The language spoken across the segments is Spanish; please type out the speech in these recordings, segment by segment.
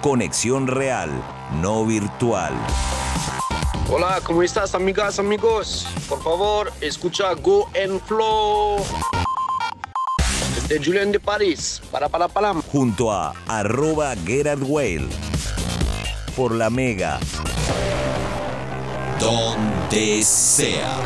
Conexión real, no virtual. Hola, ¿cómo estás amigas, amigos? Por favor, escucha Go and Flow. De Julian de París, para para para. Junto a arroba Gerard Whale. Por la Mega. Donde sea.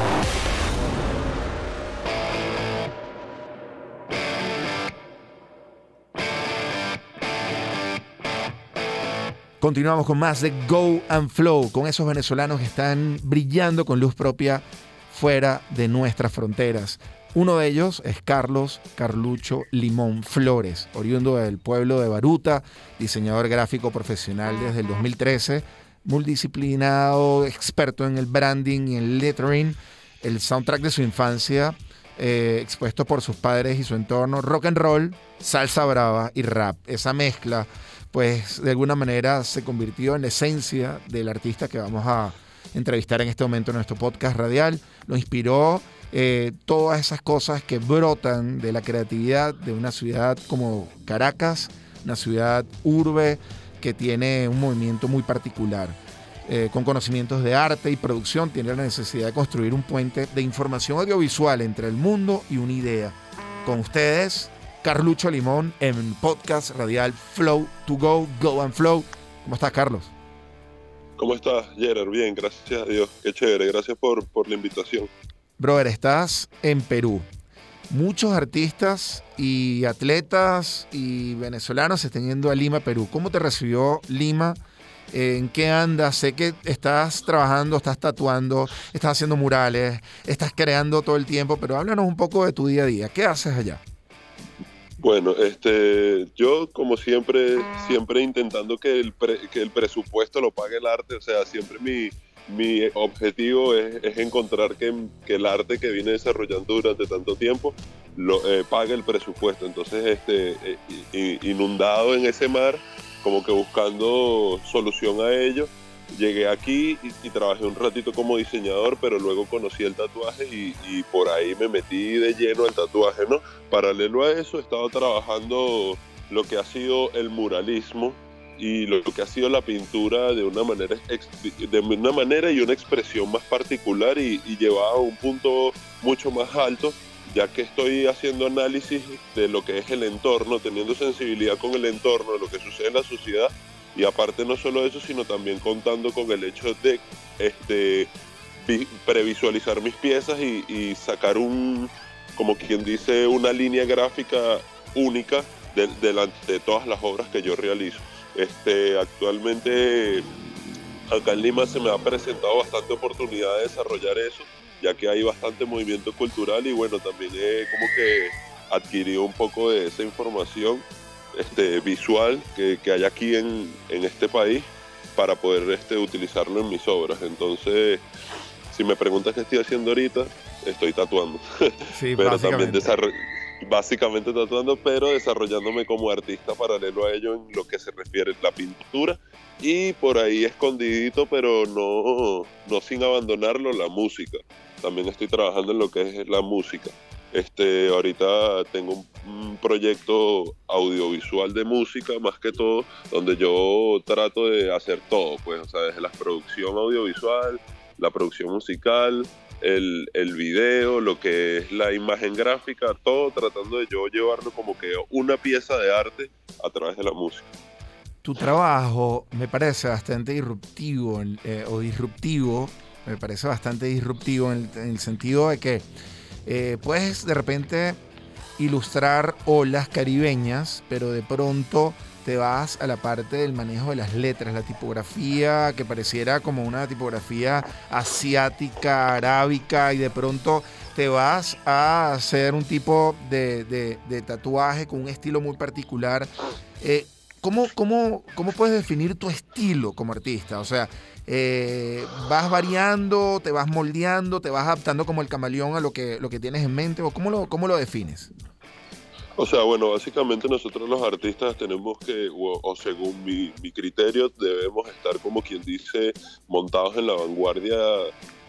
Continuamos con más de Go and Flow, con esos venezolanos que están brillando con luz propia fuera de nuestras fronteras. Uno de ellos es Carlos Carlucho Limón Flores, oriundo del pueblo de Baruta, diseñador gráfico profesional desde el 2013, multidisciplinado, experto en el branding y el lettering, el soundtrack de su infancia, eh, expuesto por sus padres y su entorno, rock and roll, salsa brava y rap. Esa mezcla pues de alguna manera se convirtió en la esencia del artista que vamos a entrevistar en este momento en nuestro podcast radial. Lo inspiró eh, todas esas cosas que brotan de la creatividad de una ciudad como Caracas, una ciudad urbe que tiene un movimiento muy particular. Eh, con conocimientos de arte y producción, tiene la necesidad de construir un puente de información audiovisual entre el mundo y una idea. Con ustedes, Carlucho Limón en podcast radial Flow to Go, Go and Flow. ¿Cómo estás, Carlos? ¿Cómo estás, Gerard? Bien, gracias a Dios. Qué chévere, gracias por, por la invitación. Brother, estás en Perú. Muchos artistas y atletas y venezolanos se están yendo a Lima, Perú. ¿Cómo te recibió Lima? ¿En qué andas? Sé que estás trabajando, estás tatuando, estás haciendo murales, estás creando todo el tiempo, pero háblanos un poco de tu día a día. ¿Qué haces allá? Bueno, este, yo como siempre, siempre intentando que el, que el presupuesto lo pague el arte, o sea, siempre mi, mi objetivo es, encontrar que, que, el arte que viene desarrollando durante tanto tiempo lo eh, pague el presupuesto. Entonces, este, eh, inundado en ese mar, como que buscando solución a ello llegué aquí y, trabajé un ratito como diseñador, pero luego conocí el tatuaje y, por ahí me metí de lleno al tatuaje, ¿no? Paralelo a eso he estado trabajando lo que ha sido el muralismo y lo que ha sido la pintura de una manera, de una manera y una expresión más particular y, y llevada a un punto mucho más alto ya que estoy haciendo análisis de lo que es el entorno, teniendo sensibilidad con el entorno, lo que sucede en la sociedad, y aparte no solo eso, sino también contando con el hecho de este, previsualizar mis piezas y, sacar un, como quien dice, una línea gráfica única delante de, todas las obras que yo realizo. Este, actualmente acá en Lima se me ha presentado bastante oportunidad de desarrollar eso, ya que hay bastante movimiento cultural y bueno, también he como que adquirido un poco de esa información este, visual que, hay aquí en, este país para poder este, utilizarlo en mis obras. Entonces, si me preguntas qué estoy haciendo ahorita, estoy tatuando. Sí, pero también básicamente tatuando, pero desarrollándome como artista paralelo a ello en lo que se refiere a la pintura y por ahí escondidito, pero no, no sin abandonarlo, la música. También estoy trabajando en lo que es la música. Este, ahorita tengo un, proyecto audiovisual de música, más que todo, donde yo trato de hacer todo, pues, o sea, desde la producción audiovisual, la producción musical, el, el video, lo que es la imagen gráfica, todo tratando de yo llevarlo como que una pieza de arte a través de la música. Tu trabajo me parece bastante disruptivo eh, o disruptivo, me parece bastante disruptivo en el sentido de que eh, puedes de repente ilustrar olas caribeñas, pero de pronto te vas a la parte del manejo de las letras, la tipografía que pareciera como una tipografía asiática, arábica, y de pronto te vas a hacer un tipo de, tatuaje con un estilo muy particular. Eh, ¿cómo, cómo, cómo puedes definir tu estilo como artista? O sea, eh, vas variando, te vas moldeando, te vas adaptando como el camaleón a lo que, lo que tienes en mente, o cómo lo, cómo lo defines? O sea, bueno, básicamente nosotros los artistas tenemos que, o, según mi, mi, criterio, debemos estar como quien dice, montados en la vanguardia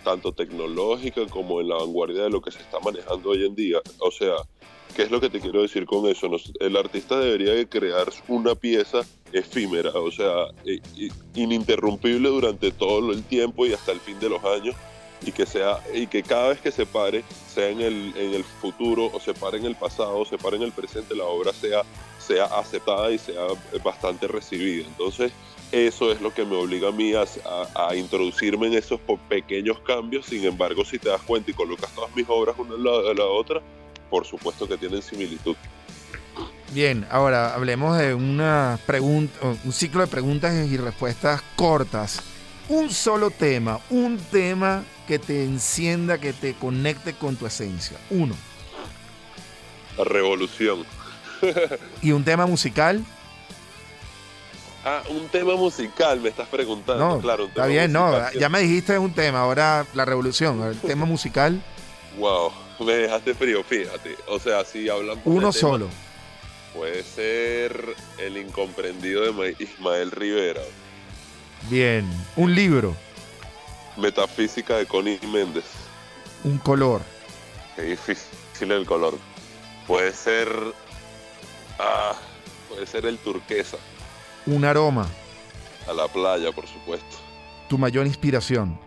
tanto tecnológica como en la vanguardia de lo que se está manejando hoy en día. O sea, ¿Qué es lo que te quiero decir con eso? el artista debería de crear una pieza efímera, o sea, ininterrumpible durante todo el tiempo y hasta el fin de los años, y que sea y que cada vez que se pare, sea en el, en el futuro o se pare en el pasado, o se pare en el presente, la obra sea, sea aceptada y sea bastante recibida. Entonces, eso es lo que me obliga a mí a, a, introducirme en esos pequeños cambios. Sin embargo, si te das cuenta y colocas todas mis obras una al lado de la otra, por supuesto que tienen similitud. Bien, ahora hablemos de una pregunta, un ciclo de preguntas y respuestas cortas. Un solo tema, un tema que te encienda, que te conecte con tu esencia. Uno. La revolución. ¿Y un tema musical? Ah, un tema musical, me estás preguntando. No, claro, está bien, no, ya me dijiste un tema, ahora la revolución, el tema musical. Wow, me dejaste frío, fíjate. O sea, si hablamos. Uno solo. puede ser El incomprendido de Ismael Rivera. Bien, un libro. Metafísica de Connie Méndez. Un color. Qué difícil el color. Puede ser. Ah, puede ser el turquesa. Un aroma. A la playa, por supuesto. Tu mayor inspiración.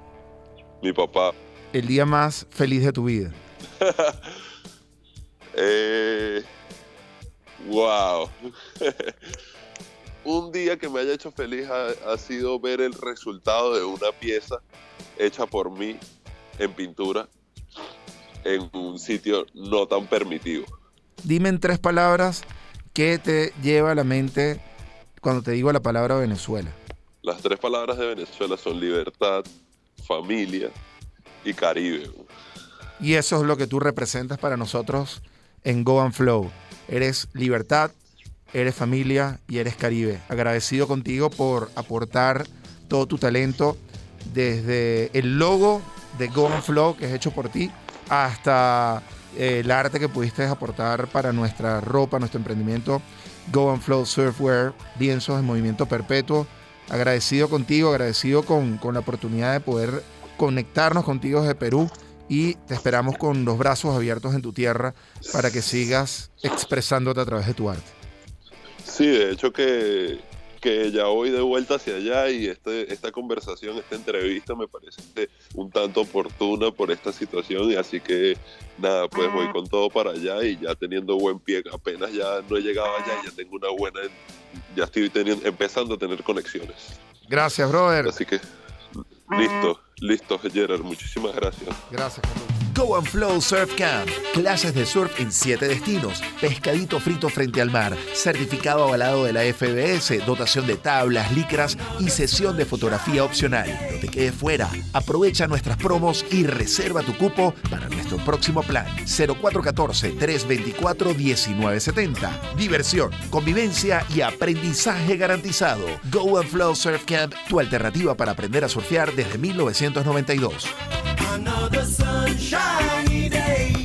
Mi papá. El día más feliz de tu vida. eh, wow. Un día que me haya hecho feliz ha, sido ver el resultado de una pieza hecha por mí en pintura en un sitio no tan permitido. Dime en tres palabras qué te lleva a la mente cuando te digo la palabra Venezuela. Las tres palabras de Venezuela son libertad, familia y Caribe. Y eso es lo que tú representas para nosotros en Go and Flow. Eres libertad, eres familia y eres Caribe. Agradecido contigo por aportar todo tu talento desde el logo de Go and Flow que es hecho por ti hasta eh, el arte que pudiste aportar para nuestra ropa, nuestro emprendimiento Go and Flow Surfwear, lienzos en movimiento perpetuo. Agradecido contigo, agradecido con, con la oportunidad de poder conectarnos contigo desde Perú y te esperamos con los brazos abiertos en tu tierra para que sigas expresándote a través de tu arte. Sí, de hecho que, que ya voy de vuelta hacia allá y este, esta conversación, esta entrevista me parece un tanto oportuna por esta situación y así que nada, pues voy con todo para allá y ya teniendo buen pie, apenas ya no he llegado allá, ya tengo una buena, ya estoy teniendo, empezando a tener conexiones. Gracias, brother. Así que listo. Listo, Gerard, muchísimas gracias. Gracias, Carlos. Go and Flow Surf Camp. Clases de surf en siete destinos. Pescadito frito frente al mar. Certificado avalado de la FBS. Dotación de tablas, licras y sesión de fotografía opcional. No te quedes fuera. Aprovecha nuestras promos y reserva tu cupo para nuestro próximo plan. 0414-324-1970. Diversión, convivencia y aprendizaje garantizado. Go and Flow Surf Camp, tu alternativa para aprender a surfear desde 1992. Another sunshiny day.